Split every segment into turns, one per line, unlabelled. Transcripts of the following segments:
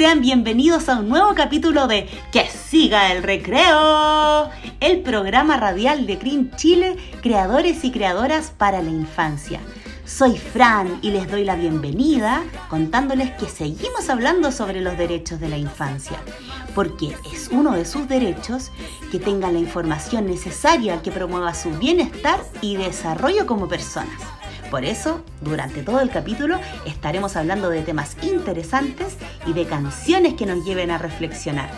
Sean bienvenidos a un nuevo capítulo de Que siga el recreo, el programa radial de CRIM Chile, creadores y creadoras para la infancia. Soy Fran y les doy la bienvenida contándoles que seguimos hablando sobre los derechos de la infancia, porque es uno de sus derechos que tenga la información necesaria que promueva su bienestar y desarrollo como personas. Por eso, durante todo el capítulo estaremos hablando de temas interesantes y de canciones que nos lleven a reflexionar.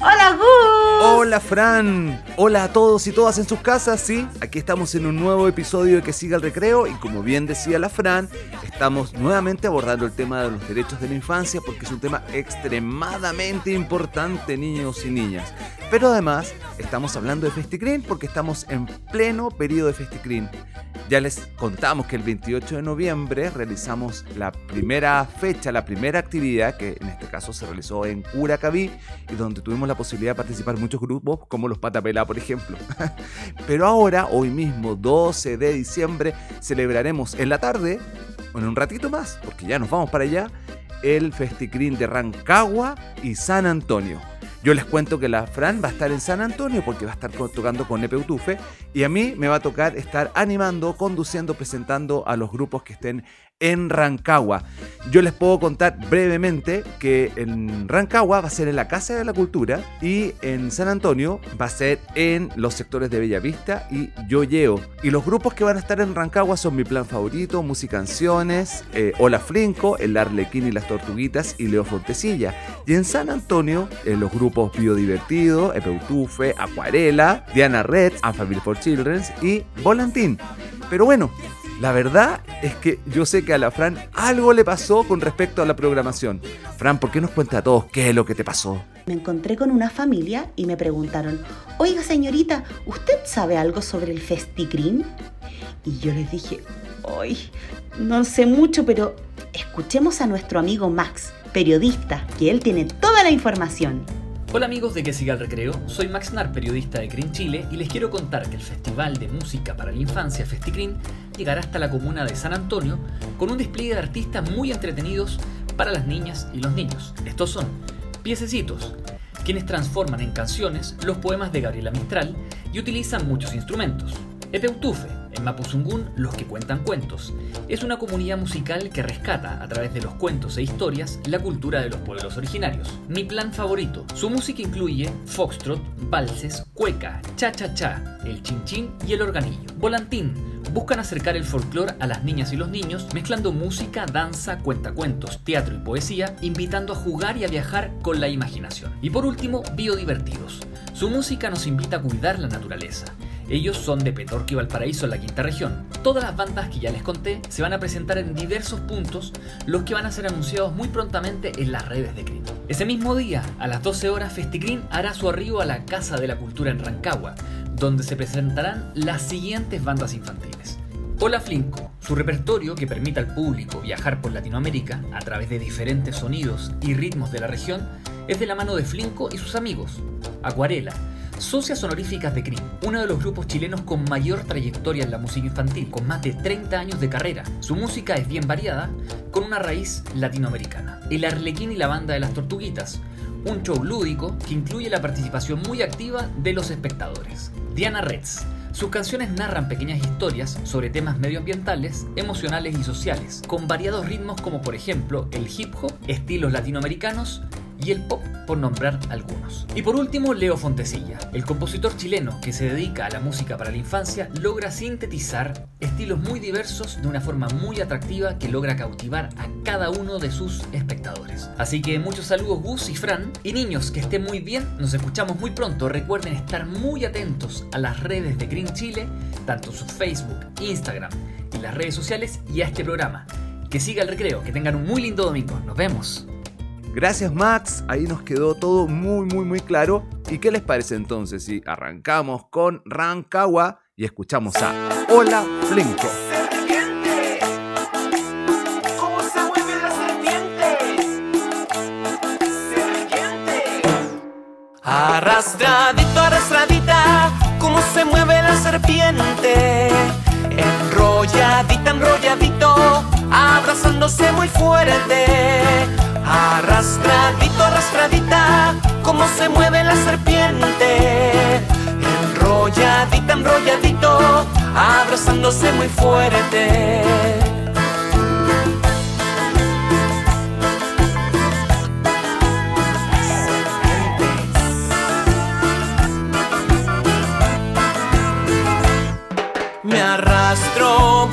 ¡Hola Gus!
Hola Fran, hola a todos y todas en sus casas, sí, aquí estamos en un nuevo episodio de Que siga el recreo y como bien decía la Fran, estamos nuevamente abordando el tema de los derechos de la infancia porque es un tema extremadamente importante niños y niñas. Pero además estamos hablando de Festicrin porque estamos en pleno periodo de Festicrin. Ya les contamos que el 28 de noviembre realizamos la primera fecha, la primera actividad que en este caso se realizó en Curacaví y donde tuvimos la posibilidad de participar muchos grupos como los Patapela por ejemplo. Pero ahora, hoy mismo 12 de diciembre, celebraremos en la tarde, en un ratito más, porque ya nos vamos para allá, el Festicrin de Rancagua y San Antonio. Yo les cuento que la Fran va a estar en San Antonio porque va a estar tocando con Nepe Utufe y a mí me va a tocar estar animando, conduciendo, presentando a los grupos que estén en Rancagua. Yo les puedo contar brevemente que en Rancagua va a ser en la Casa de la Cultura y en San Antonio va a ser en los sectores de Bellavista y Yoyeo. Y los grupos que van a estar en Rancagua son Mi Plan Favorito, Musicanciones, eh, Hola Flinco, El Arlequín y las Tortuguitas y Leo Fontecilla. Y en San Antonio, eh, los grupos Biodivertido, Epeutufe, Acuarela, Diana Red, Family for Children y Volantín. Pero bueno, la verdad es que yo sé que a la Fran algo le pasó con respecto a la programación. Fran, ¿por qué nos cuenta a todos qué es lo que te pasó?
Me encontré con una familia y me preguntaron, oiga señorita, ¿usted sabe algo sobre el Festicrin? Y yo les dije, hoy no sé mucho, pero escuchemos a nuestro amigo Max, periodista, que él tiene toda la información.
Hola amigos de Que Siga el Recreo, soy Max Nar, periodista de CRIN Chile, y les quiero contar que el Festival de Música para la Infancia FestiCRIN llegará hasta la comuna de San Antonio con un despliegue de artistas muy entretenidos para las niñas y los niños. Estos son Piececitos, quienes transforman en canciones los poemas de Gabriela Mistral y utilizan muchos instrumentos. Epeutufe, en Mapuzungún, los que cuentan cuentos. Es una comunidad musical que rescata, a través de los cuentos e historias, la cultura de los pueblos originarios. Mi plan favorito. Su música incluye foxtrot, valses, cueca, cha-cha-cha, el chin-chin y el organillo. Volantín. Buscan acercar el folclore a las niñas y los niños, mezclando música, danza, cuentacuentos, teatro y poesía, invitando a jugar y a viajar con la imaginación. Y por último, biodivertidos. Su música nos invita a cuidar la naturaleza. Ellos son de Petorquio Valparaíso, en la quinta región. Todas las bandas que ya les conté se van a presentar en diversos puntos, los que van a ser anunciados muy prontamente en las redes de CRIM. Ese mismo día, a las 12 horas, FestiCRIM hará su arribo a la Casa de la Cultura en Rancagua, donde se presentarán las siguientes bandas infantiles. Hola Flinco, su repertorio que permite al público viajar por Latinoamérica a través de diferentes sonidos y ritmos de la región es de la mano de Flinco y sus amigos. Acuarela, Socias Honoríficas de CRIM, uno de los grupos chilenos con mayor trayectoria en la música infantil, con más de 30 años de carrera. Su música es bien variada, con una raíz latinoamericana. El Arlequín y la Banda de las Tortuguitas, un show lúdico que incluye la participación muy activa de los espectadores. Diana Reds, sus canciones narran pequeñas historias sobre temas medioambientales, emocionales y sociales, con variados ritmos como por ejemplo el hip hop, estilos latinoamericanos, y el pop, por nombrar algunos. Y por último, Leo Fontecilla, el compositor chileno que se dedica a la música para la infancia, logra sintetizar estilos muy diversos de una forma muy atractiva que logra cautivar a cada uno de sus espectadores. Así que muchos saludos Gus y Fran, y niños, que estén muy bien, nos escuchamos muy pronto, recuerden estar muy atentos a las redes de Green Chile, tanto su Facebook, Instagram y las redes sociales y a este programa. Que siga el recreo, que tengan un muy lindo domingo, nos vemos.
Gracias Max, ahí nos quedó todo muy muy muy claro. ¿Y qué les parece entonces si arrancamos con Rancagua y escuchamos a Hola Flinko?
Arrastradito, arrastradita, cómo se mueve la serpiente. Enrolladita, enrolladito, abrazándose muy fuerte. Arrastradito, arrastradita, cómo se mueve la serpiente. Enrolladita, enrolladito, abrazándose muy fuerte. Me arrastro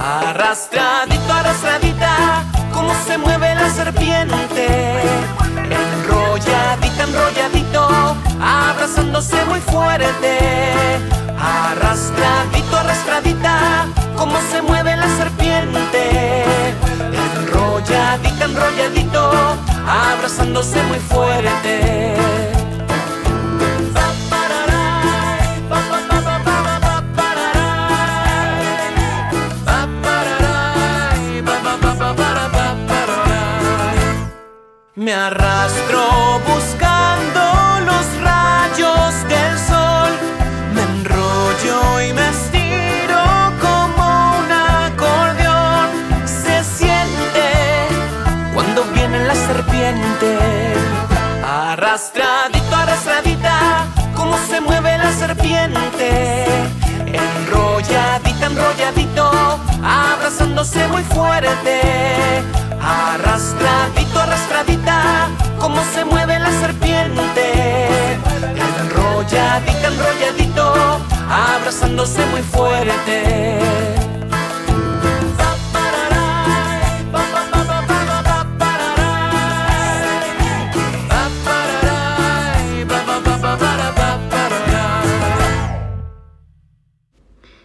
Arrastradito, arrastradita, cómo se mueve la serpiente. Enrolladita, enrolladito, abrazándose muy fuerte Arrastradito, arrastradita, cómo se mueve la serpiente. Enrolladita, enrolladito, abrazándose muy fuerte. Me arrastro buscando los rayos del sol. Me enrollo y me estiro como un acordeón. Se siente cuando viene la serpiente. Arrastradito, arrastradita, cómo se mueve la serpiente. Enrolladita, enrolladito, abrazándose muy fuerte. Arrastradito, arrastradita, cómo se mueve la serpiente. Enrolladita, enrolladito, abrazándose muy fuerte.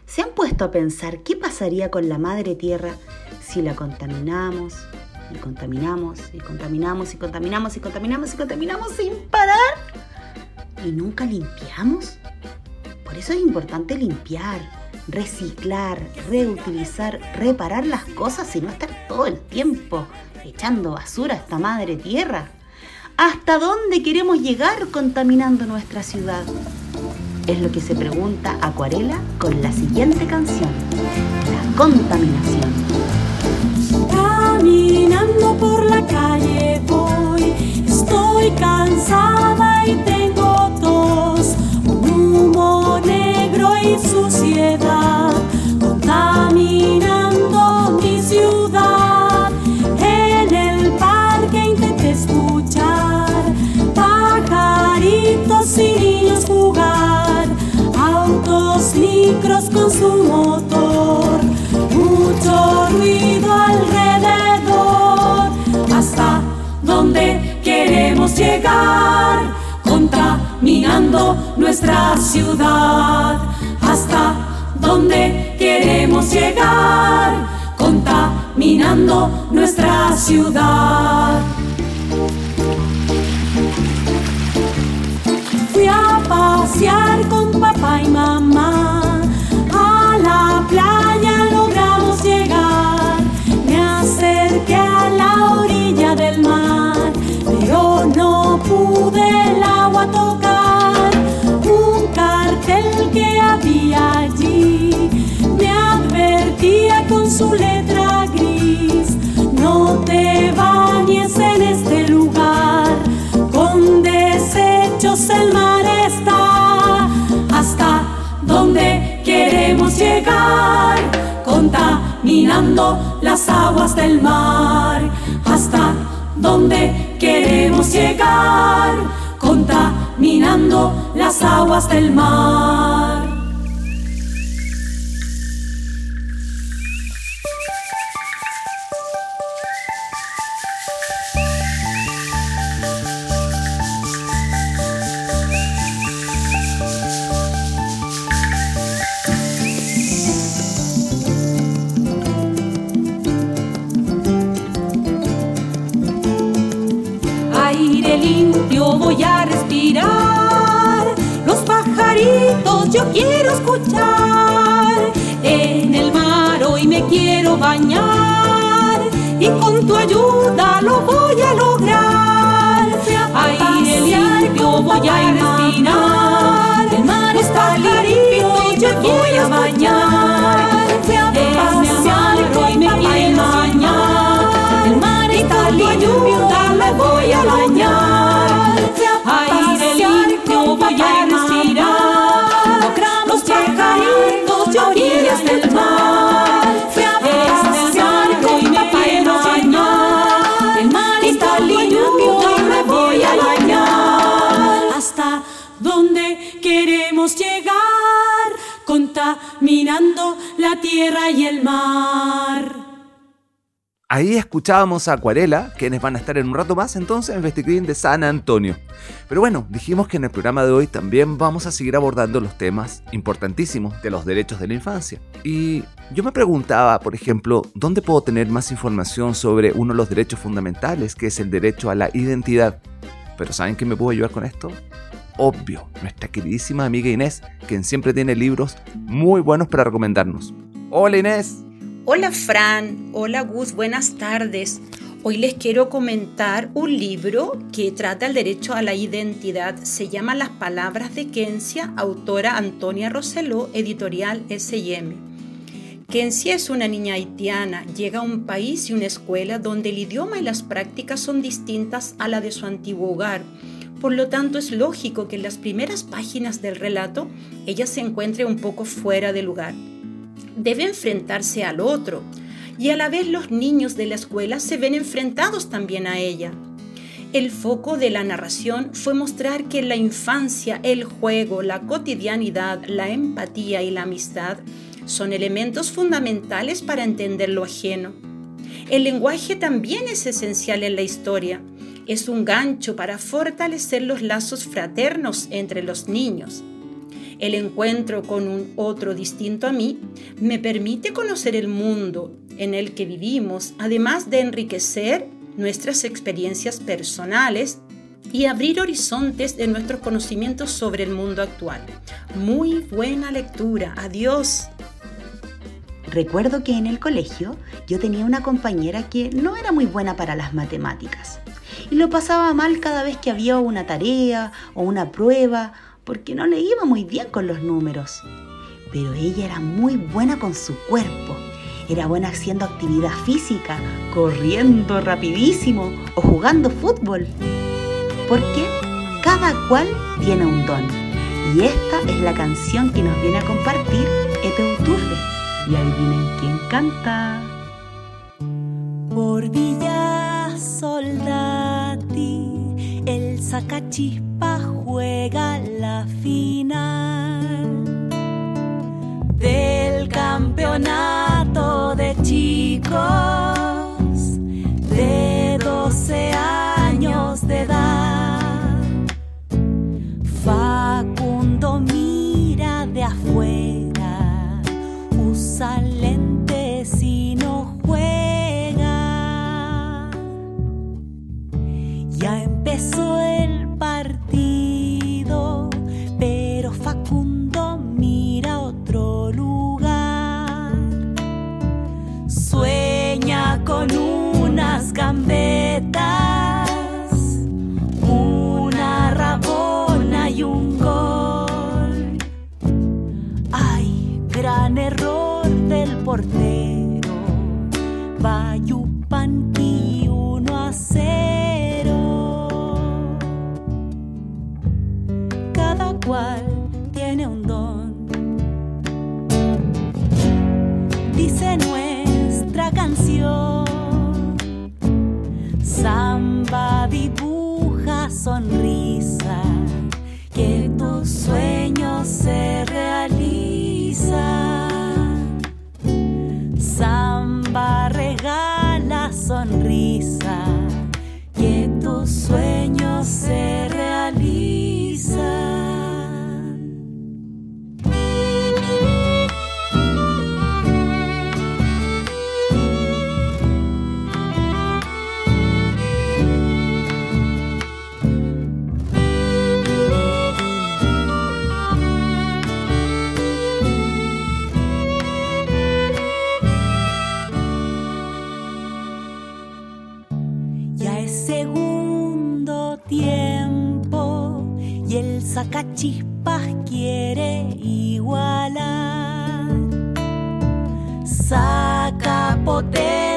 ¿Se han puesto a pensar qué pasaría con la madre tierra si la contaminamos y contaminamos y contaminamos y contaminamos y contaminamos y contaminamos sin parar y nunca limpiamos? Por eso es importante limpiar, reciclar, reutilizar, reparar las cosas y no estar todo el tiempo echando basura a esta madre tierra. ¿Hasta dónde queremos llegar contaminando nuestra ciudad? Es lo que se pregunta Acuarela con la siguiente canción, La contaminación.
Caminando por la calle voy, estoy cansada y tengo tos, un humo negro y suciedad, contaminando mi ciudad. En el parque intenté escuchar pajaritos y niños jugar, autos, micros con su motor, mucho ruido alrededor. Llegar? Contaminando nuestra ciudad. ¿Hasta dónde queremos llegar? Contaminando nuestra ciudad. Contaminando las aguas del mar. ¿Hasta dónde queremos llegar? Contaminando las aguas del mar.
Tierra y el mar.
Ahí escuchábamos a Acuarela, quienes van a estar en un rato más entonces en Festicrín de San Antonio. Pero bueno, dijimos que en el programa de hoy también vamos a seguir abordando los temas importantísimos de los derechos de la infancia. Y yo me preguntaba, por ejemplo, ¿dónde puedo tener más información sobre uno de los derechos fundamentales, que es el derecho a la identidad? Pero ¿saben quién me pudo ayudar con esto? Obvio, nuestra queridísima amiga Inés, quien siempre tiene libros muy buenos para recomendarnos. Hola Inés.
Hola Fran, hola Gus, buenas tardes. Hoy les quiero comentar un libro que trata el derecho a la identidad. Se llama Las Palabras de Kencia, autora Antonia Roseló, editorial S&M. Kencia es una niña haitiana, llega a un país y una escuela donde el idioma y las prácticas son distintas a la de su antiguo hogar. Por lo tanto, es lógico que en las primeras páginas del relato ella se encuentre un poco fuera de lugar debe enfrentarse al otro y a la vez los niños de la escuela se ven enfrentados también a ella. El foco de la narración fue mostrar que la infancia el juego, la cotidianidad, la empatía y la amistad son elementos fundamentales para entender lo ajeno. El lenguaje también es esencial en la historia. Es un gancho para fortalecer los lazos fraternos entre los niños. El encuentro con un otro distinto a mí me permite conocer el mundo en el que vivimos, además de enriquecer nuestras experiencias personales y abrir horizontes de nuestros conocimientos sobre el mundo actual. Muy buena lectura. Adiós.
Recuerdo que en el colegio yo tenía una compañera que no era muy buena para las matemáticas y lo pasaba mal cada vez que había una tarea o una prueba porque no le iba muy bien con los números. Pero ella era muy buena con su cuerpo. Era buena haciendo actividad física, corriendo rapidísimo o jugando fútbol. Porque cada cual tiene un don. Y esta es la canción que nos viene a compartir Eteuturbe. Y adivinen quién canta.
Por Villa Soldati, el sacachispa juega la final del campeonato de chicos de 12 años de edad. Facundo mira de afuera, usa lentes y no juega. Ya empezó el partido, pero Facundo mira otro lugar. Sueña con unas gambetas, una rabona y un gol. Ay, gran error del portero. Bayupanqui sacachispas quiere igualar. Saca potente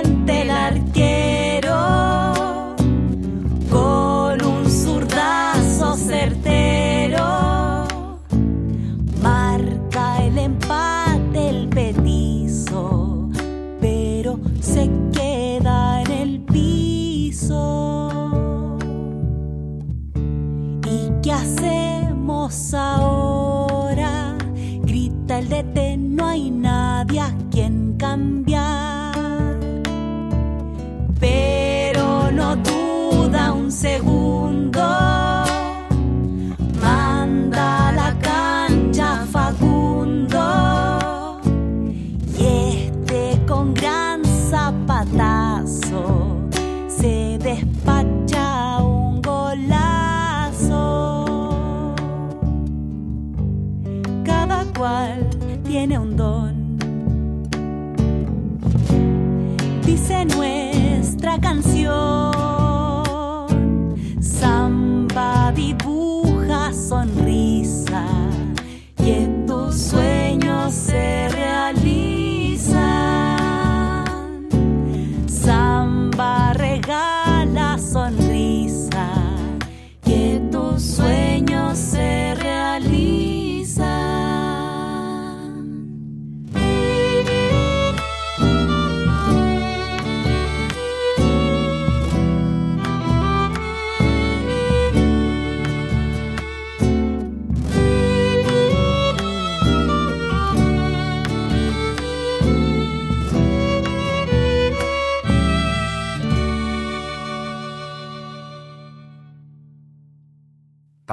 quien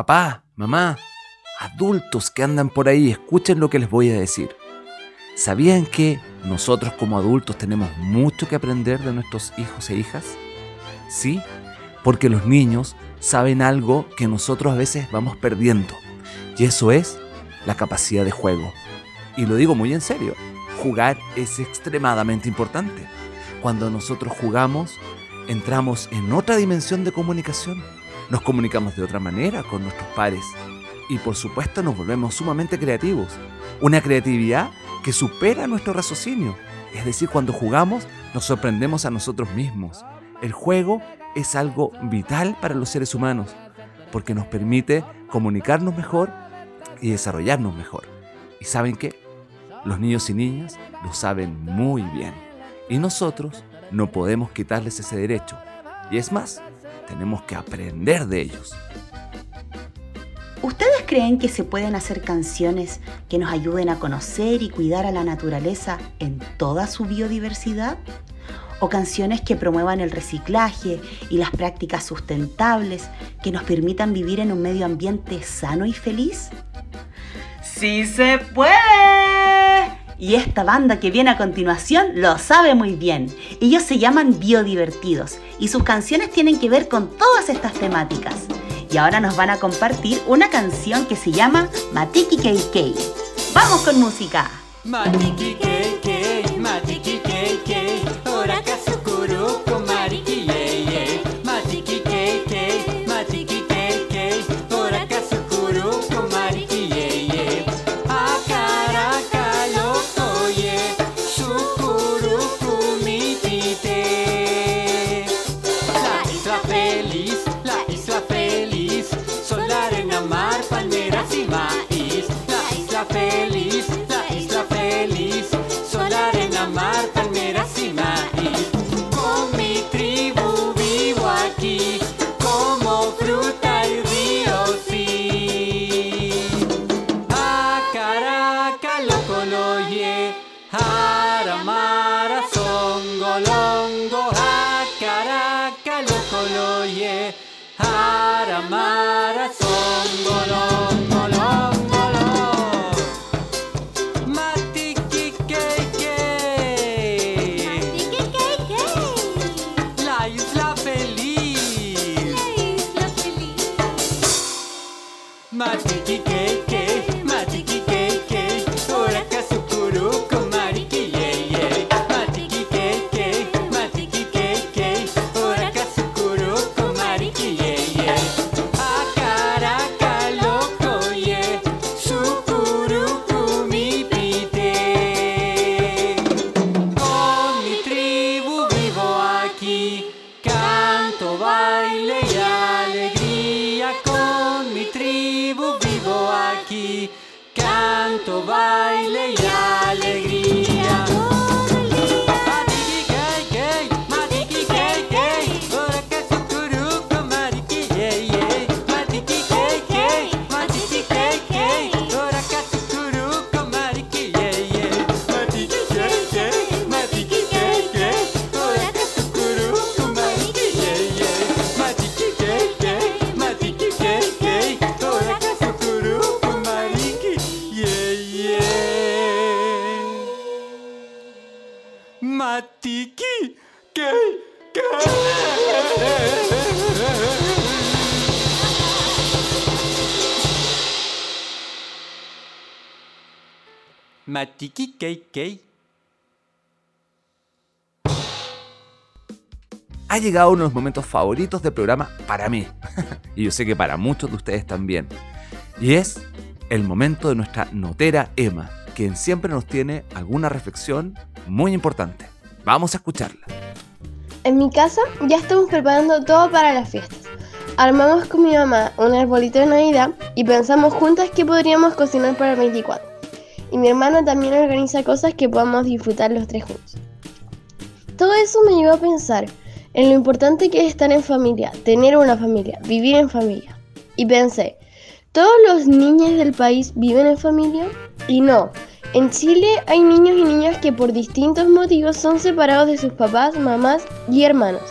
Papá, mamá, adultos que andan por ahí, escuchen lo que les voy a decir. ¿Sabían que nosotros como adultos tenemos mucho que aprender de nuestros hijos e hijas? Sí, porque los niños saben algo que nosotros a veces vamos perdiendo. Y eso es la capacidad de juego. Y lo digo muy en serio, jugar es extremadamente importante. Cuando nosotros jugamos, entramos en otra dimensión de comunicación. Nos comunicamos de otra manera con nuestros pares. Y por supuesto nos volvemos sumamente creativos. Una creatividad que supera nuestro raciocinio. Es decir, cuando jugamos nos sorprendemos a nosotros mismos. El juego es algo vital para los seres humanos porque nos permite comunicarnos mejor y desarrollarnos mejor. ¿Y saben qué? Los niños y niñas lo saben muy bien. Y nosotros no podemos quitarles ese derecho. Y es más, tenemos que aprender de ellos.
¿Ustedes creen que se pueden hacer canciones que nos ayuden a conocer y cuidar a la naturaleza en toda su biodiversidad? ¿O canciones que promuevan el reciclaje y las prácticas sustentables que nos permitan vivir en un medio ambiente sano y feliz? ¡Sí se puede! Y esta banda que viene a continuación lo sabe muy bien. Ellos se llaman Biodivertidos y sus canciones tienen que ver con todas estas temáticas. Y ahora nos van a compartir una canción que se llama Matiki KK. ¡Vamos con música!
Matiki keke, Matiki,
kei.
Ha llegado uno de los momentos favoritos del programa para mí. y yo sé que para muchos de ustedes también. Y es el momento de nuestra notera Emma, quien siempre nos tiene alguna reflexión muy importante. Vamos a escucharla.
En mi casa ya estamos preparando todo para las fiestas. Armamos con mi mamá un arbolito de Navidad y pensamos juntas qué podríamos cocinar para el 24. Y mi hermano también organiza cosas que podamos disfrutar los tres juntos. Todo eso me llevó a pensar en lo importante que es estar en familia, tener una familia, vivir en familia. Y pensé, ¿todos los niños del país viven en familia? Y no, en Chile hay niños y niñas que por distintos motivos son separados de sus papás, mamás y hermanos.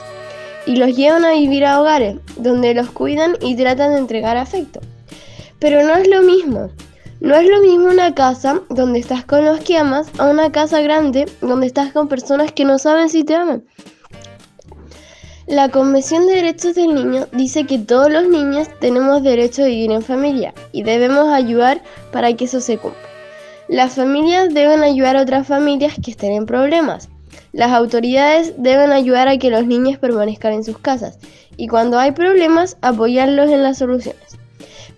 Y los llevan a vivir a hogares, donde los cuidan y tratan de entregar afecto. Pero no es lo mismo. No es lo mismo una casa donde estás con los que amas a una casa grande donde estás con personas que no saben si te aman. La Convención de Derechos del Niño dice que todos los niños tenemos derecho a vivir en familia y debemos ayudar para que eso se cumpla. Las familias deben ayudar a otras familias que estén en problemas. Las autoridades deben ayudar a que los niños permanezcan en sus casas y cuando hay problemas apoyarlos en las soluciones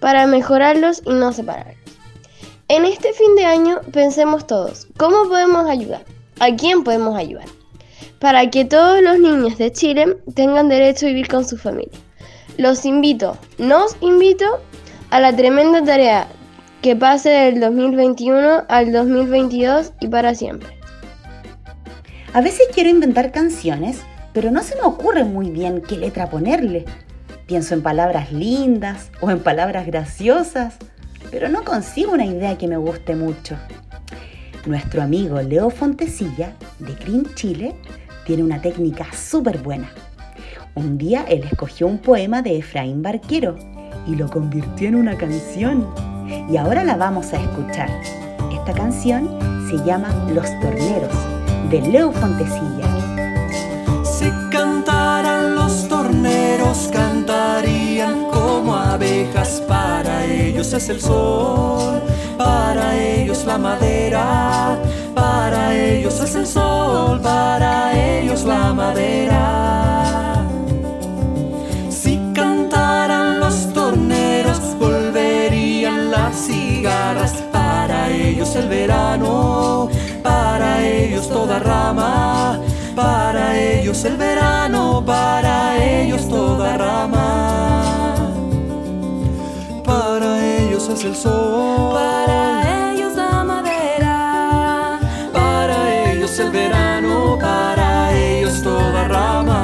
para mejorarlos y no separarlos. En este fin de año pensemos todos, ¿cómo podemos ayudar? ¿A quién podemos ayudar? Para que todos los niños de Chile tengan derecho a vivir con su familia. Los invito, nos invito a la tremenda tarea que pase del 2021 al 2022 y para siempre.
A veces quiero inventar canciones, pero no se me ocurre muy bien qué letra ponerle. Pienso en palabras lindas o en palabras graciosas, pero no consigo una idea que me guste mucho. Nuestro amigo Leo Fontecilla, de Green Chile, tiene una técnica súper buena. Un día él escogió un poema de Efraín Barquero y lo convirtió en una canción. Y ahora la vamos a escuchar. Esta canción se llama Los Torneros, de Leo Fontecilla.
Si cantaran los torneros, cantarían Para ellos es el sol, para ellos la madera. Para ellos es el sol, para ellos la madera. Si cantaran los torneros, volverían las cigarras. Para ellos el verano, para ellos toda rama. Para ellos el verano, para ellos toda rama. El sol. Para ellos la madera. Para ellos el verano, para ellos toda rama.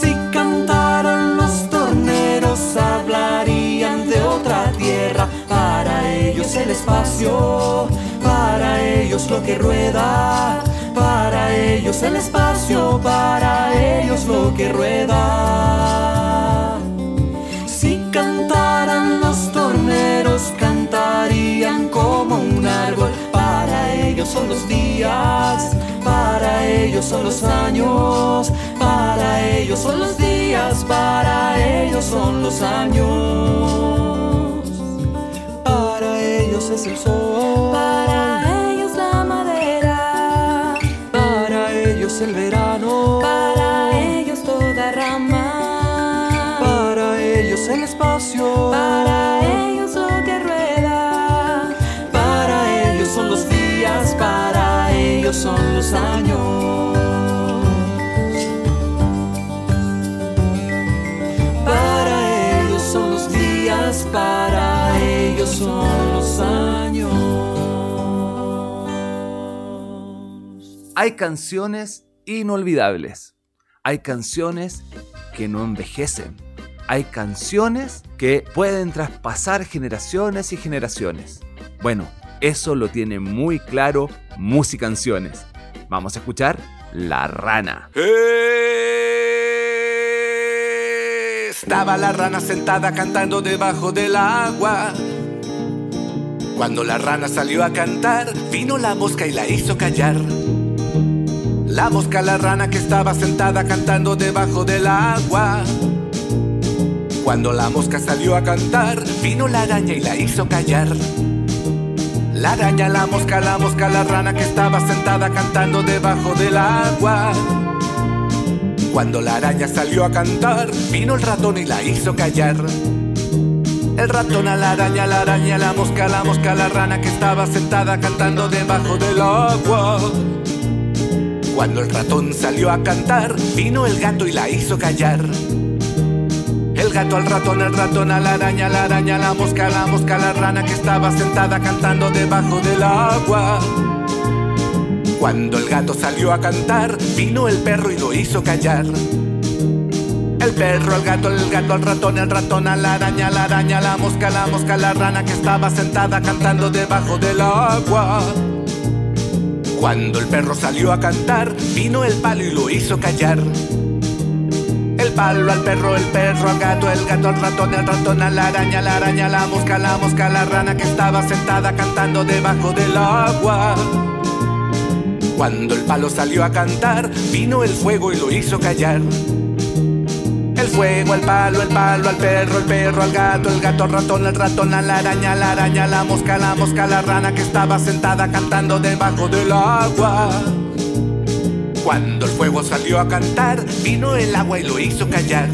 Si cantaran los torneros, hablarían de otra tierra. Para ellos el espacio, ellos lo que rueda. Para ellos el espacio, para ellos lo que rueda. Si cantaran los torneros, cantarían como un árbol. Para ellos son los días, para ellos son los años, para ellos son los días, para ellos son los años. Para ellos es el sol, para Para ellos lo que rueda, para ellos son los días, para ellos son los años. Para ellos son los días, para ellos son los años.
Hay canciones inolvidables. Hay canciones que no envejecen hay canciones que pueden traspasar generaciones y generaciones. Bueno, eso lo tiene muy claro Musicanciones. Vamos a escuchar La Rana.
Estaba la rana sentada cantando debajo del agua. Cuando la rana salió a cantar, vino la mosca y la hizo callar. La mosca, la rana que estaba sentada cantando debajo del agua. Cuando la mosca salió a cantar, vino la araña y la hizo callar. La araña, la mosca, la mosca, la rana que estaba sentada cantando debajo del agua. Cuando la araña salió a cantar, vino el ratón y la hizo callar. El ratón a la araña, la araña, la mosca, la mosca, la rana que estaba sentada cantando debajo del agua. Cuando el ratón salió a cantar, vino el gato y la hizo callar. El gato al ratón, el ratón a la araña, la araña, la mosca, la mosca, la rana que estaba sentada cantando debajo del agua. Cuando el gato salió a cantar, vino el perro y lo hizo callar. El perro, el gato, el gato, el ratón, el ratón, a la araña, la araña, la mosca, la mosca, la rana que estaba sentada cantando debajo del agua. Cuando el perro salió a cantar, vino el palo y lo hizo callar. El palo al perro, el perro al gato, el gato al ratón, el ratón a la araña, la araña, la mosca, la mosca, la rana que estaba sentada cantando debajo del agua. Cuando el palo salió a cantar, vino el fuego y lo hizo callar. El fuego, el palo, el palo al perro, el perro al gato, el gato al ratón, el ratón a la araña, la araña, la mosca, la mosca, la rana que estaba sentada cantando debajo del agua. Cuando el fuego salió a cantar, vino el agua y lo hizo callar.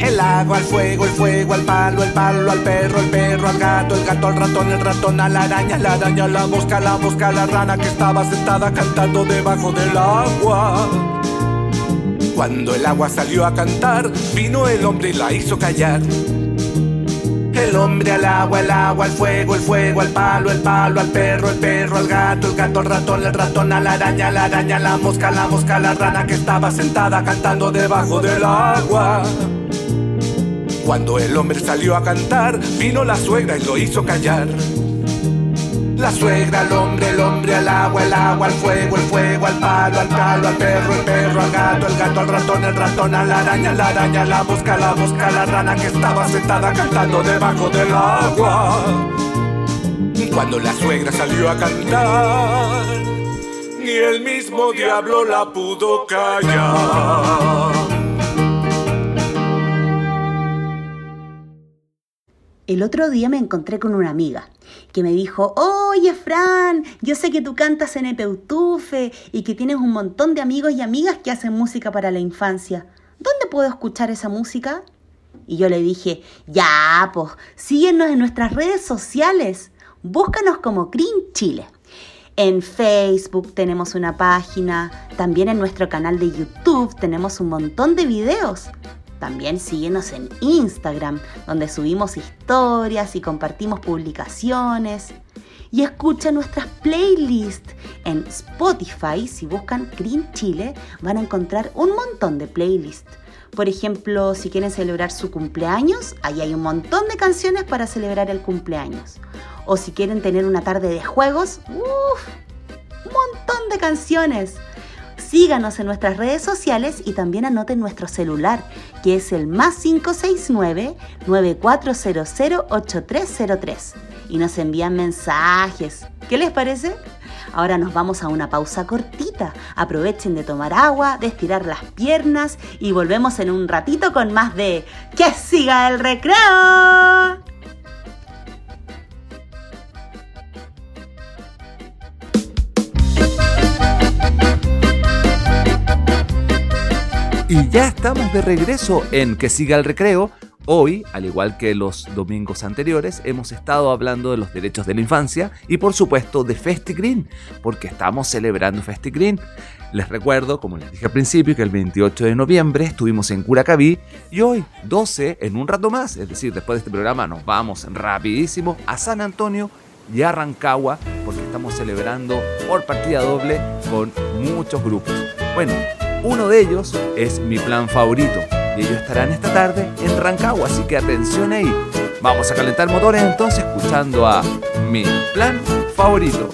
El agua, el fuego, el fuego, al palo, el palo, al perro, el perro, al gato, el gato, al ratón, el ratón, a la araña, la araña, la mosca, la mosca, la rana que estaba sentada cantando debajo del agua. Cuando el agua salió a cantar, vino el hombre y la hizo callar. El hombre al agua, el agua, al fuego, el fuego, al palo, el palo, al perro, el perro, al gato, el gato, al ratón, el ratón, a la araña, la araña, la mosca, la mosca, la rana que estaba sentada cantando debajo del agua. Cuando el hombre salió a cantar, vino la suegra y lo hizo callar. La suegra, el hombre, el hombre, al agua, el agua, al fuego, el fuego, al palo, al palo, al perro, el perro, al gato, el gato, al ratón, el ratón, a la araña, la araña, la mosca, la mosca, la rana que estaba sentada cantando debajo del agua. Y cuando la suegra salió a cantar, ni el mismo diablo la pudo callar.
El otro día me encontré con una amiga que me dijo, oye Fran, yo sé que tú cantas en Epeutufe y que tienes un montón de amigos y amigas que hacen música para la infancia. ¿Dónde puedo escuchar esa música? Y yo le dije, ya, pues, síguenos en nuestras redes sociales. Búscanos como Green Chile. En Facebook tenemos una página, también en nuestro canal de YouTube tenemos un montón de videos. También síguenos en Instagram, donde subimos historias y compartimos publicaciones. Y escucha nuestras playlists. En Spotify, si buscan Green Chile, van a encontrar un montón de playlists. Por ejemplo, si quieren celebrar su cumpleaños, ahí hay un montón de canciones para celebrar el cumpleaños. O si quieren tener una tarde de juegos, uff, un montón de canciones. Síganos en nuestras redes sociales y también anoten nuestro celular, que es el más 569-9400-8303. Y nos envían mensajes. ¿Qué les parece? Ahora nos vamos a una pausa cortita. Aprovechen de tomar agua, de estirar las piernas y volvemos en un ratito con más de ¡Que siga el recreo!
Y ya estamos de regreso en Que siga el recreo. Hoy, al igual que los domingos anteriores, hemos estado hablando de los derechos de la infancia y por supuesto de FestiGreen, porque estamos celebrando FestiGreen. Les recuerdo, como les dije al principio, que el 28 de noviembre estuvimos en Curacaví y hoy, 12, en un rato más, es decir, después de este programa nos vamos rapidísimo a San Antonio
y a Rancagua, porque estamos celebrando por partida doble con muchos grupos. Bueno, uno de ellos es mi plan favorito y ellos estarán esta tarde en Rancagua, así que atención ahí. Vamos a calentar motores entonces escuchando a mi plan favorito.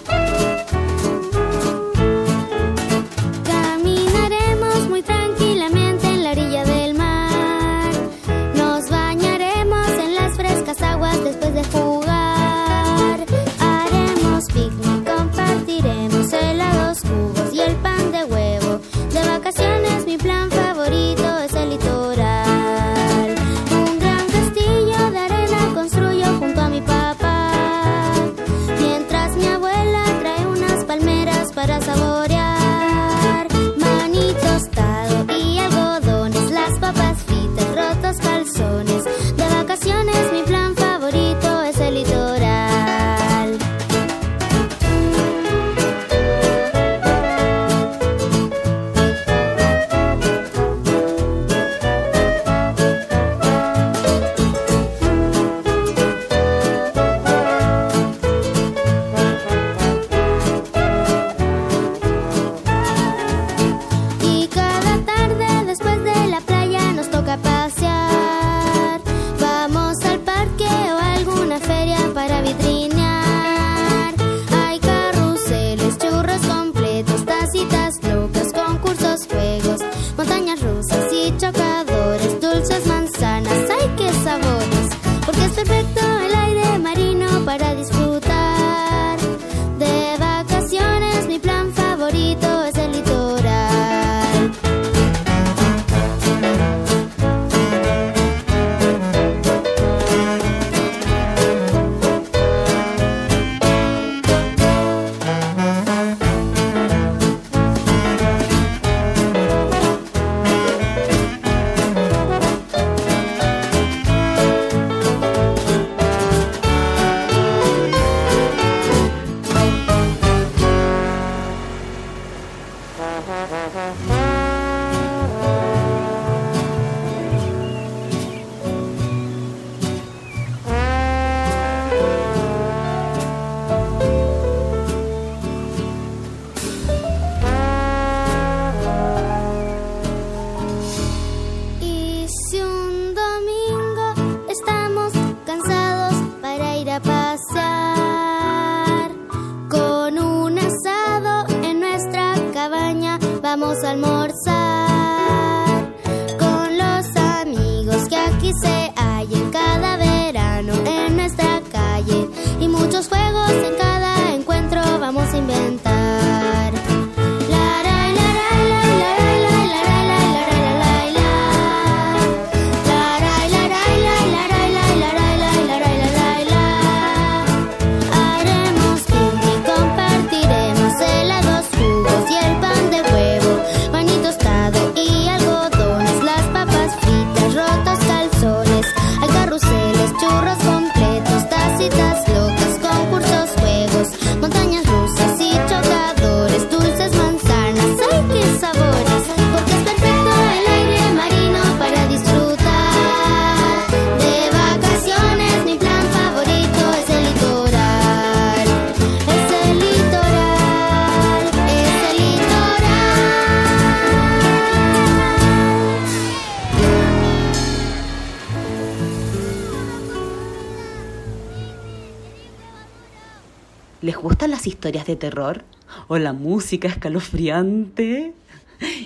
terror o la música escalofriante.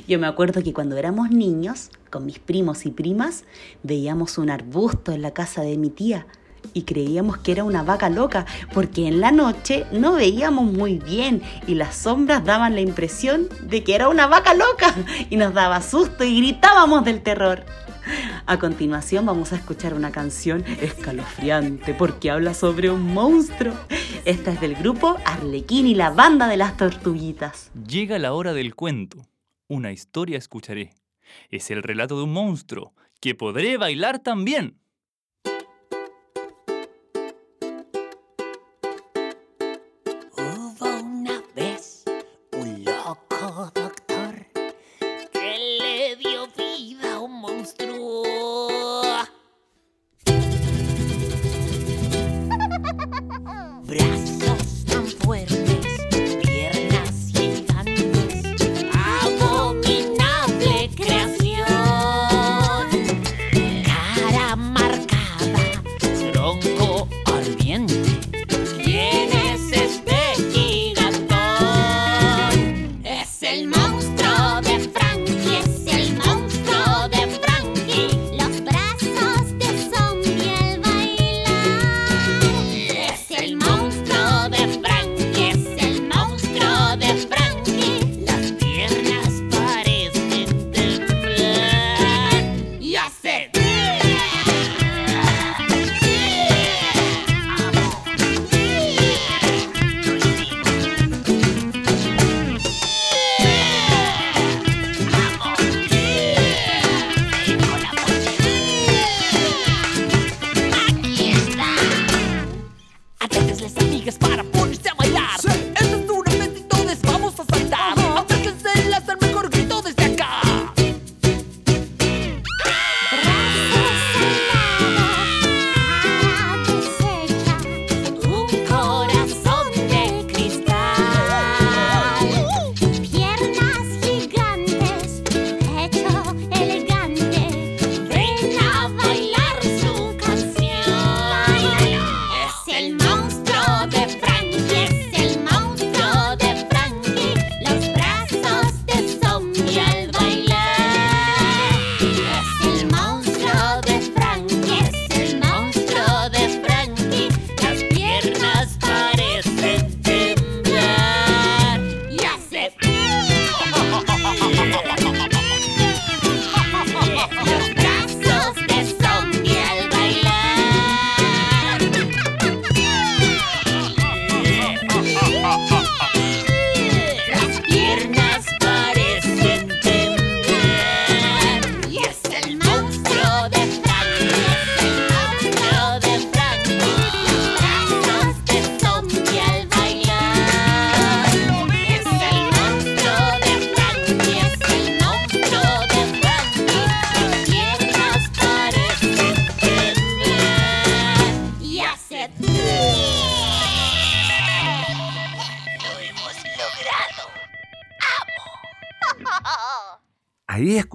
Yo me acuerdo que cuando éramos niños, con mis primos y primas, veíamos un arbusto en la casa de mi tía y creíamos que era una vaca loca porque en la noche no veíamos muy bien y las sombras daban la impresión de que era una vaca loca y nos daba susto y gritábamos del terror. A continuación vamos a escuchar una canción escalofriante porque habla sobre un monstruo. Esta es del grupo Arlequín y la banda de las tortuguitas.
Llega la hora del cuento. Una historia escucharé. Es el relato de un monstruo que podré bailar también.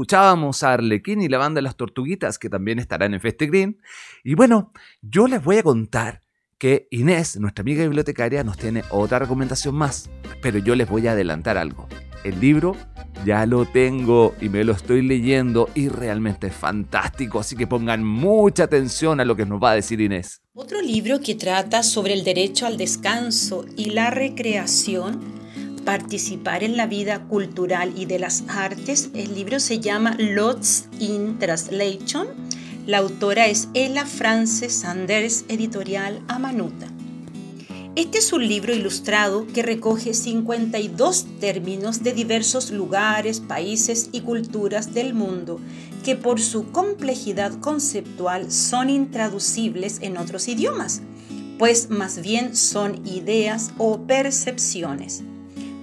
Escuchábamos a Arlequín y la banda de las Tortuguitas, que también estarán en Festigreen. Y bueno, yo les voy a contar que Inés, nuestra amiga bibliotecaria, nos tiene otra recomendación más. Pero yo les voy a adelantar algo. El libro ya lo tengo y me lo estoy leyendo y realmente es fantástico, así que pongan mucha atención a lo que nos va a decir Inés.
Otro libro que trata sobre el derecho al descanso y la recreación, participar en la vida cultural y de las artes, el libro se llama Lots in Translation. La autora es Ella Frances Sanders, editorial Amanuta. Este es un libro ilustrado que recoge 52 términos de diversos lugares, países y culturas del mundo que por su complejidad conceptual son intraducibles en otros idiomas, pues más bien son ideas o percepciones.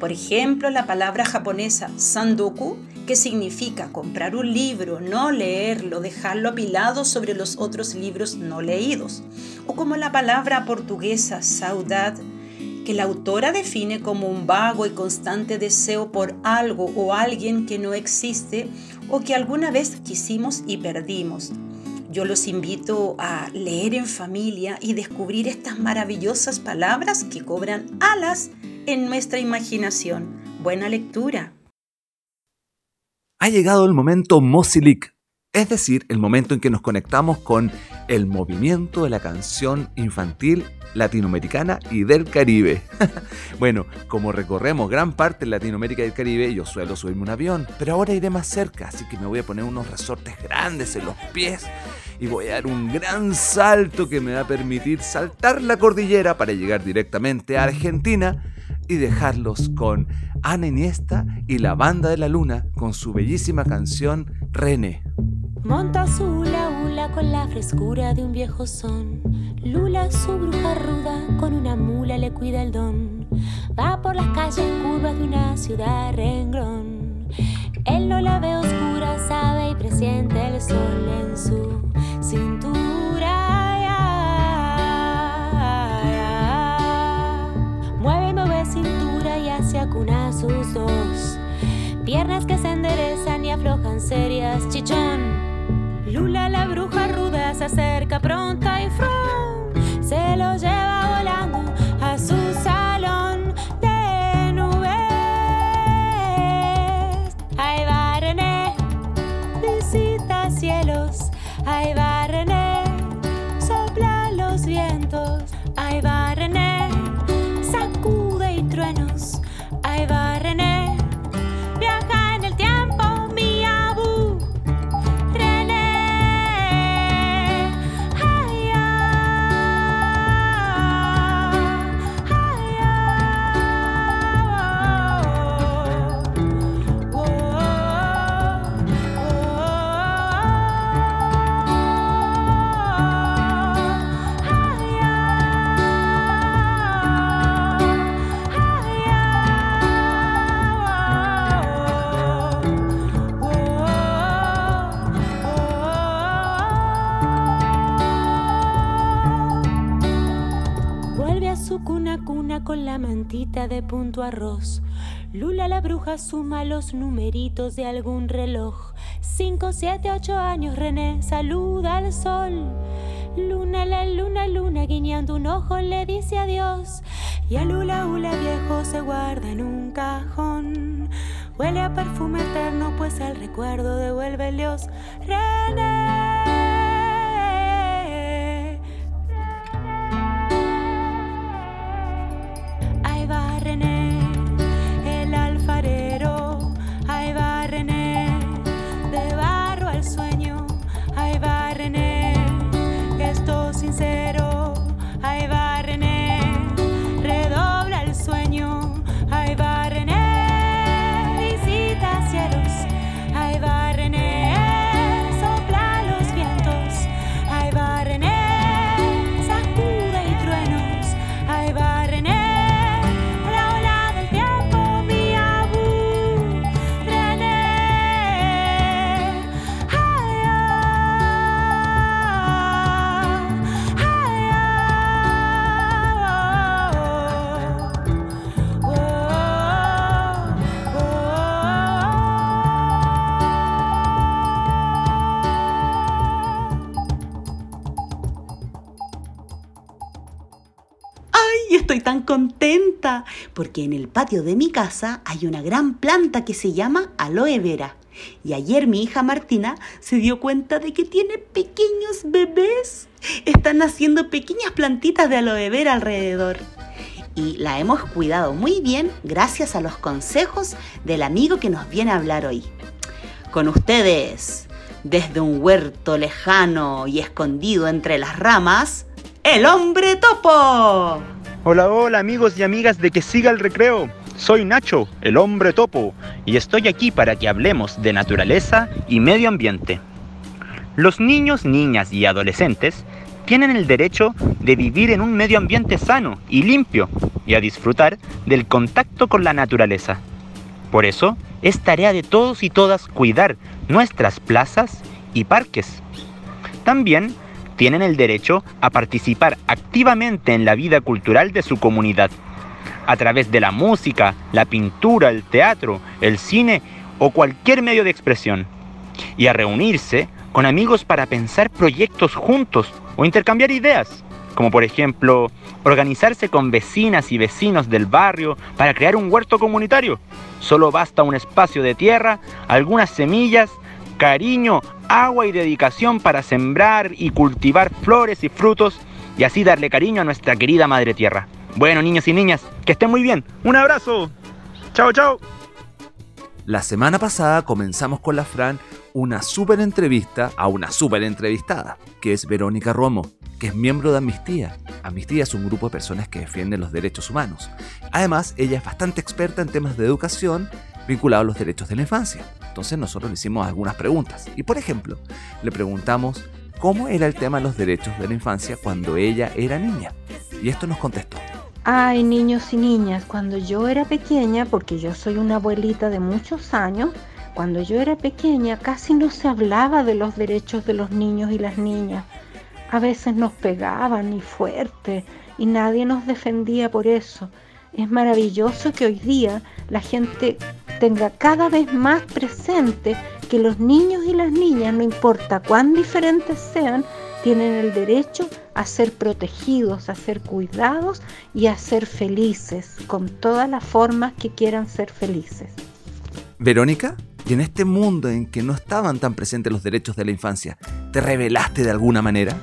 Por ejemplo, la palabra japonesa sandoku, que significa comprar un libro, no leerlo, dejarlo apilado sobre los otros libros no leídos. O como la palabra portuguesa saudade, que la autora define como un vago y constante deseo por algo o alguien que no existe o que alguna vez quisimos y perdimos. Yo los invito a leer en familia y descubrir estas maravillosas palabras que cobran alas en nuestra imaginación. Buena lectura.
Ha llegado el momento Mosilic, es decir, el momento en que nos conectamos con el movimiento de la canción infantil latinoamericana y del Caribe. bueno, como recorremos gran parte de Latinoamérica y del Caribe, yo suelo subirme un avión, pero ahora iré más cerca, así que me voy a poner unos resortes grandes en los pies y voy a dar un gran salto que me va a permitir saltar la cordillera para llegar directamente a Argentina y dejarlos con Ana Iniesta y la Banda de la Luna con su bellísima canción René.
Monta su hula hula con la frescura de un viejo son. Lula, su bruja ruda, con una mula le cuida el don. Va por las calles curvas de una ciudad renglón. Él no la ve oscura, sabe y presiente el sol en su cintura. Cintura y hace acuna sus dos. Piernas que se enderezan y aflojan serias, chichón. Lula la bruja ruda se acerca pronta y frum, se lo lleva volando arroz. Lula la bruja suma los numeritos de algún reloj. Cinco, siete, ocho años, René saluda al sol. Luna, la luna, luna, guiñando un ojo, le dice adiós. Y el hula hula viejo se guarda en un cajón. Huele a perfume eterno, pues el recuerdo devuelve el dios. René.
Contenta porque en el patio de mi casa hay una gran planta que se llama aloe vera. Y ayer mi hija Martina se dio cuenta de que tiene pequeños bebés. Están naciendo pequeñas plantitas de aloe vera alrededor. Y la hemos cuidado muy bien gracias a los consejos del amigo que nos viene a hablar hoy. Con ustedes, desde un huerto lejano y escondido entre las ramas, el hombre topo.
Hola, hola amigos y amigas de Que Siga el Recreo. Soy Nacho, el hombre topo, y estoy aquí para que hablemos de naturaleza y medio ambiente. Los niños, niñas y adolescentes tienen el derecho de vivir en un medio ambiente sano y limpio y a disfrutar del contacto con la naturaleza. Por eso, es tarea de todos y todas cuidar nuestras plazas y parques. También tienen el derecho a participar activamente en la vida cultural de su comunidad, a través de la música, la pintura, el teatro, el cine o cualquier medio de expresión, y a reunirse con amigos para pensar proyectos juntos o intercambiar ideas, como por ejemplo organizarse con vecinas y vecinos del barrio para crear un huerto comunitario. Solo basta un espacio de tierra, algunas semillas, cariño, agua y dedicación para sembrar y cultivar flores y frutos y así darle cariño a nuestra querida Madre Tierra. Bueno, niños y niñas, que estén muy bien. Un abrazo. Chao, chao.
La semana pasada comenzamos con la Fran una súper entrevista a una súper entrevistada, que es Verónica Romo, que es miembro de Amnistía. Amnistía es un grupo de personas que defienden los derechos humanos. Además, ella es bastante experta en temas de educación vinculados a los derechos de la infancia. Entonces nosotros le hicimos algunas preguntas. Y por ejemplo, le preguntamos cómo era el tema de los derechos de la infancia cuando ella era niña. Y esto nos contestó.
Ay, niños y niñas, cuando yo era pequeña, porque yo soy una abuelita de muchos años, cuando yo era pequeña casi no se hablaba de los derechos de los niños y las niñas. A veces nos pegaban y fuerte y nadie nos defendía por eso. Es maravilloso que hoy día la gente tenga cada vez más presente que los niños y las niñas, no importa cuán diferentes sean, tienen el derecho a ser protegidos, a ser cuidados y a ser felices, con todas las formas que quieran ser felices.
Verónica, y en este mundo en que no estaban tan presentes los derechos de la infancia, ¿te revelaste de alguna manera?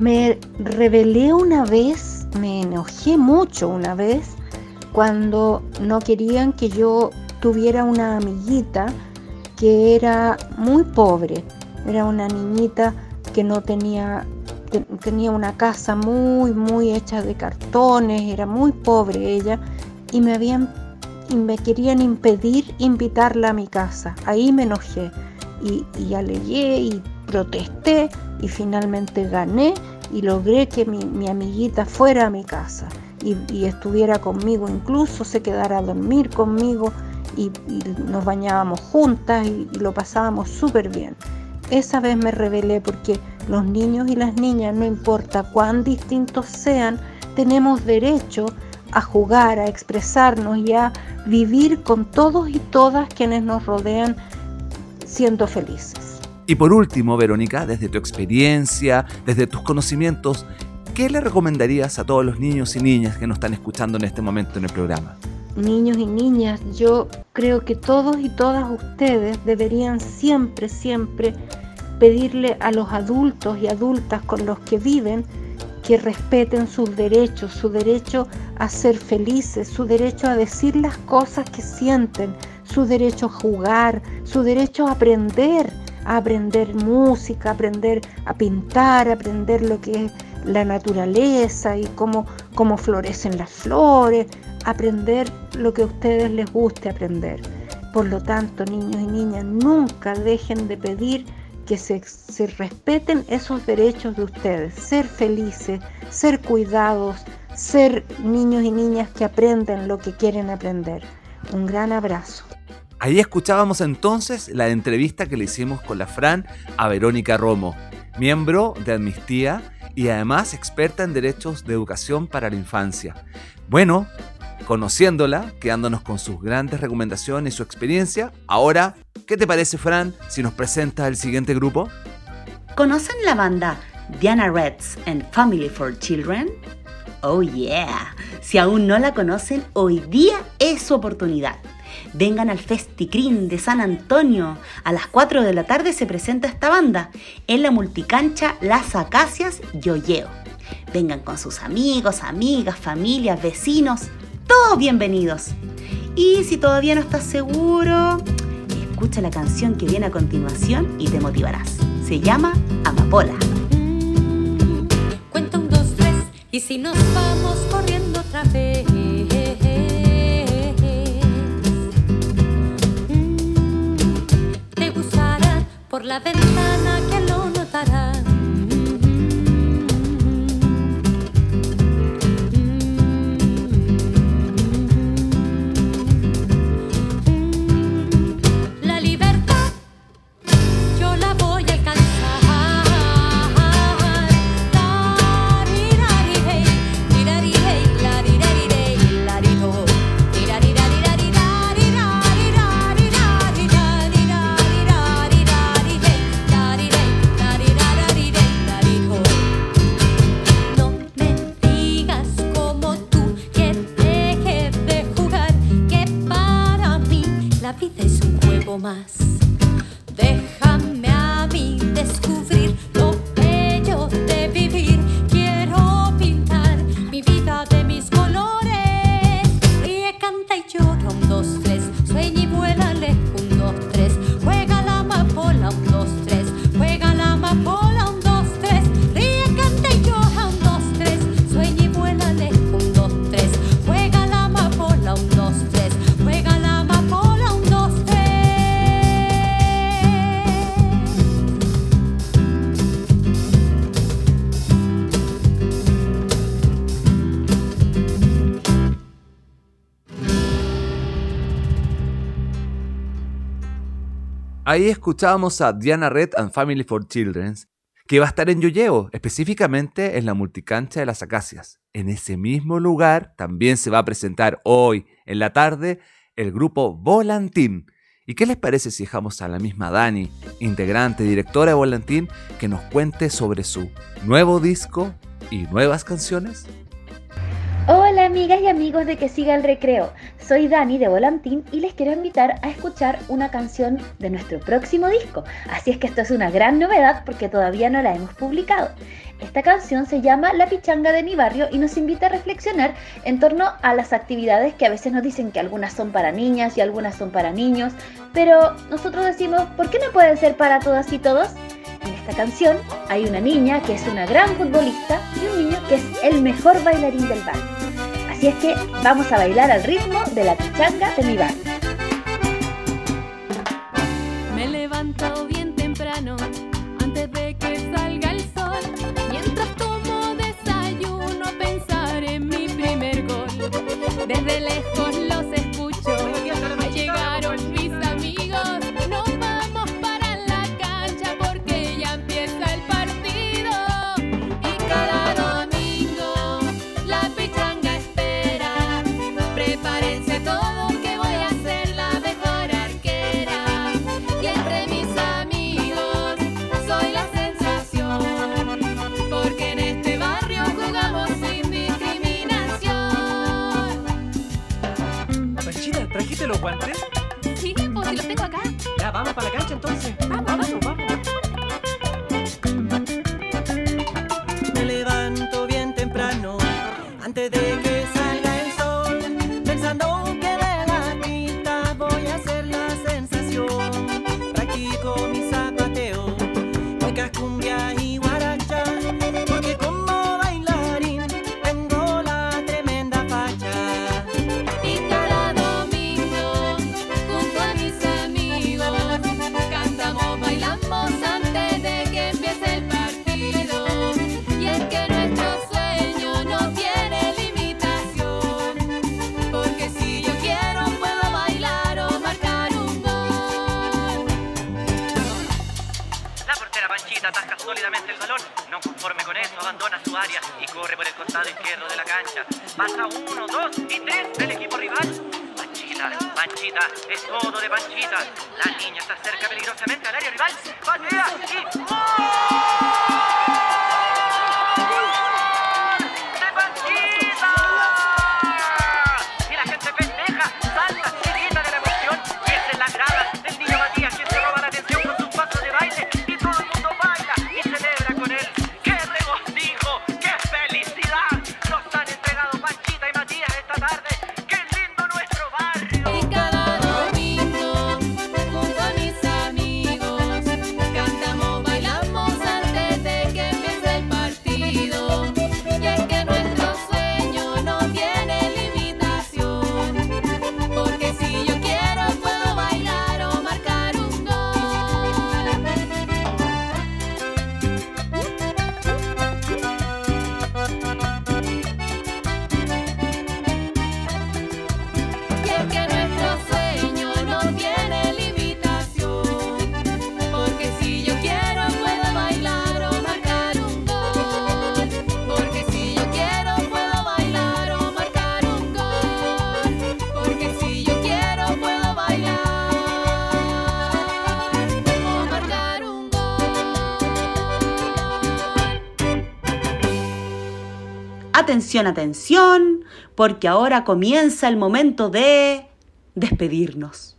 Me rebelé una vez, me enojé mucho una vez, cuando no querían que yo tuviera una amiguita que era muy pobre, era una niñita que no tenía tenía una casa muy muy hecha de cartones, era muy pobre ella y me habían y me querían impedir invitarla a mi casa. Ahí me enojé y, y alegué y protesté y finalmente gané y logré que mi, amiguita fuera a mi casa y, estuviera conmigo, incluso se quedara a dormir conmigo y, nos bañábamos juntas y, y lo pasábamos súper bien. Esa vez me rebelé porque los niños y las niñas, no importa cuán distintos sean, tenemos derecho a jugar, a expresarnos y a vivir con todos y todas quienes nos rodean siendo felices.
Y por último, Verónica, desde tu experiencia, desde tus conocimientos, ¿qué le recomendarías a todos los niños y niñas que nos están escuchando en este momento en el programa?
Niños y niñas, yo creo que todos y todas ustedes deberían siempre, siempre pedirle a los adultos y adultas con los que viven que respeten sus derechos, su derecho a ser felices, su derecho a decir las cosas que sienten, su derecho a jugar, su derecho a aprender, aprender música, aprender a pintar, aprender lo que es la naturaleza y cómo, cómo florecen las flores, aprender lo que a ustedes les guste aprender. Por lo tanto, niños y niñas, nunca dejen de pedir que se, respeten esos derechos de ustedes, ser felices, ser cuidados, ser niños y niñas que aprenden lo que quieren aprender. Un gran abrazo.
Ahí escuchábamos entonces la entrevista que le hicimos con la Fran a Verónica Romo, miembro de Amnistía y además experta en derechos de educación para la infancia. Bueno, conociéndola, quedándonos con sus grandes recomendaciones y su experiencia, ahora ¿Qué te parece, Fran, si nos presenta el siguiente grupo?
¿Conocen la banda Diana Reds and Family for Children? Oh yeah. Si aún no la conocen, hoy día es su oportunidad. Vengan al Festicrin de San Antonio. A las 4 de la tarde se presenta esta banda en la multicancha Las Acacias Yoyeo. Vengan con sus amigos, amigas, familias, vecinos, todos bienvenidos. Y si todavía no estás seguro, escucha la canción que viene a continuación y te motivarás. Se llama Amapola.
Cuenta un, dos, tres, y si nos vamos corriendo otra vez. Por la ventana vida es un juego más.
Ahí escuchábamos a Diana Red and Family for Children, que va a estar en Yoyeo, específicamente en la multicancha de las Acacias. En ese mismo lugar también se va a presentar hoy en la tarde el grupo Volantín. ¿Y qué les parece si dejamos a la misma Dani, integrante, directora de Volantín, que nos cuente sobre su nuevo disco y nuevas canciones?
Hola amigas y amigos de Que Siga el Recreo, soy Dani de Volantín y les quiero invitar a escuchar una canción de nuestro próximo disco, así es que esto es una gran novedad porque todavía no la hemos publicado. Esta canción se llama La Pichanga de mi barrio y nos invita a reflexionar en torno a las actividades que a veces nos dicen que algunas son para niñas y algunas son para niños, pero nosotros decimos, ¿por qué no pueden ser para todas y todos? En esta canción hay una niña que es una gran futbolista y un niño que es el mejor bailarín del bar. Así es que vamos a bailar al ritmo de la pichanga de mi barrio.
Me levanto bien temprano, antes de que salga el sol. Mientras tomo desayuno, pensar en mi primer gol. Desde lejos
Atención, atención, porque ahora comienza el momento de despedirnos.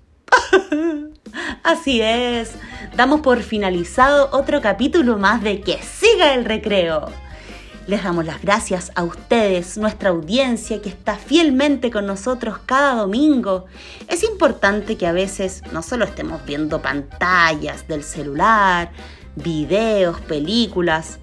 Así es, damos por finalizado otro capítulo más de Que siga el recreo. Les damos las gracias a ustedes, nuestra audiencia que está fielmente con nosotros cada domingo. Es importante que a veces no solo estemos viendo pantallas del celular, videos, películas,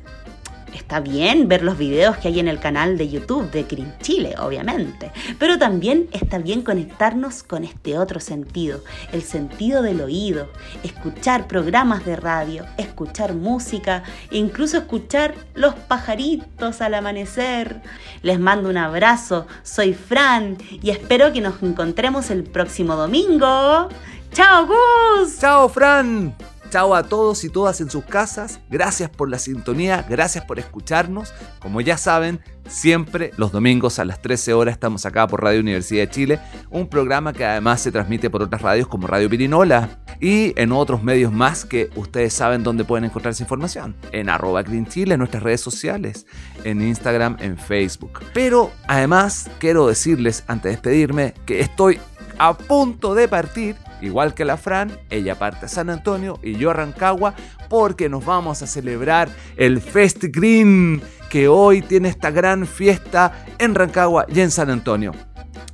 Está bien ver los videos que hay en el canal de YouTube de Green Chile, obviamente, pero también está bien conectarnos con este otro sentido, el sentido del oído, escuchar programas de radio, escuchar música e incluso escuchar los pajaritos al amanecer. Les mando un abrazo, soy Fran y espero que nos encontremos el próximo domingo. ¡Chao, Gus!
¡Chao, Fran! Chao a todos y todas en sus casas. Gracias por la sintonía, gracias por escucharnos. Como ya saben, siempre los domingos a las 13 horas estamos acá por Radio Universidad de Chile, un programa que además se transmite por otras radios como Radio Pirinola y en otros medios más que ustedes saben dónde pueden encontrar esa información. En arroba Green Chile, en nuestras redes sociales, en Instagram, en Facebook. Pero además quiero decirles antes de despedirme que estoy a punto de partir igual que la Fran, ella parte a San Antonio y yo a Rancagua porque nos vamos a celebrar el Fest Green que hoy tiene esta gran fiesta en Rancagua y en San Antonio.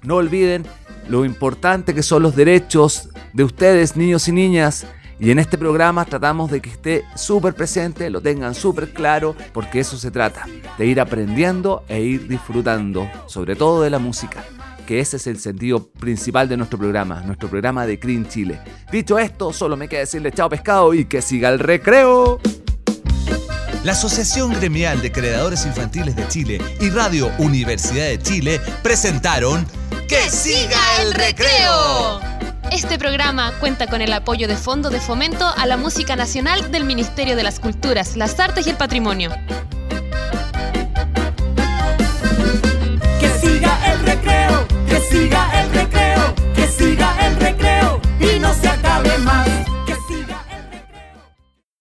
No olviden lo importante que son los derechos de ustedes, niños y niñas. Y en este programa tratamos de que esté súper presente, lo tengan súper claro, porque eso se trata, de ir aprendiendo e ir disfrutando, sobre todo de la música que ese es el sentido principal de nuestro programa, nuestro programa de Green Chile. Dicho esto, solo me queda decirle chao pescado y que siga el recreo.
La Asociación Gremial de Creadores Infantiles de Chile y Radio Universidad de Chile presentaron
¡Que siga el recreo! Este programa cuenta con el apoyo de Fondo de Fomento a la Música Nacional del Ministerio de las Culturas, las Artes y el Patrimonio.
¡Que siga el recreo! que siga el recreo, que siga el recreo y no se acabe más.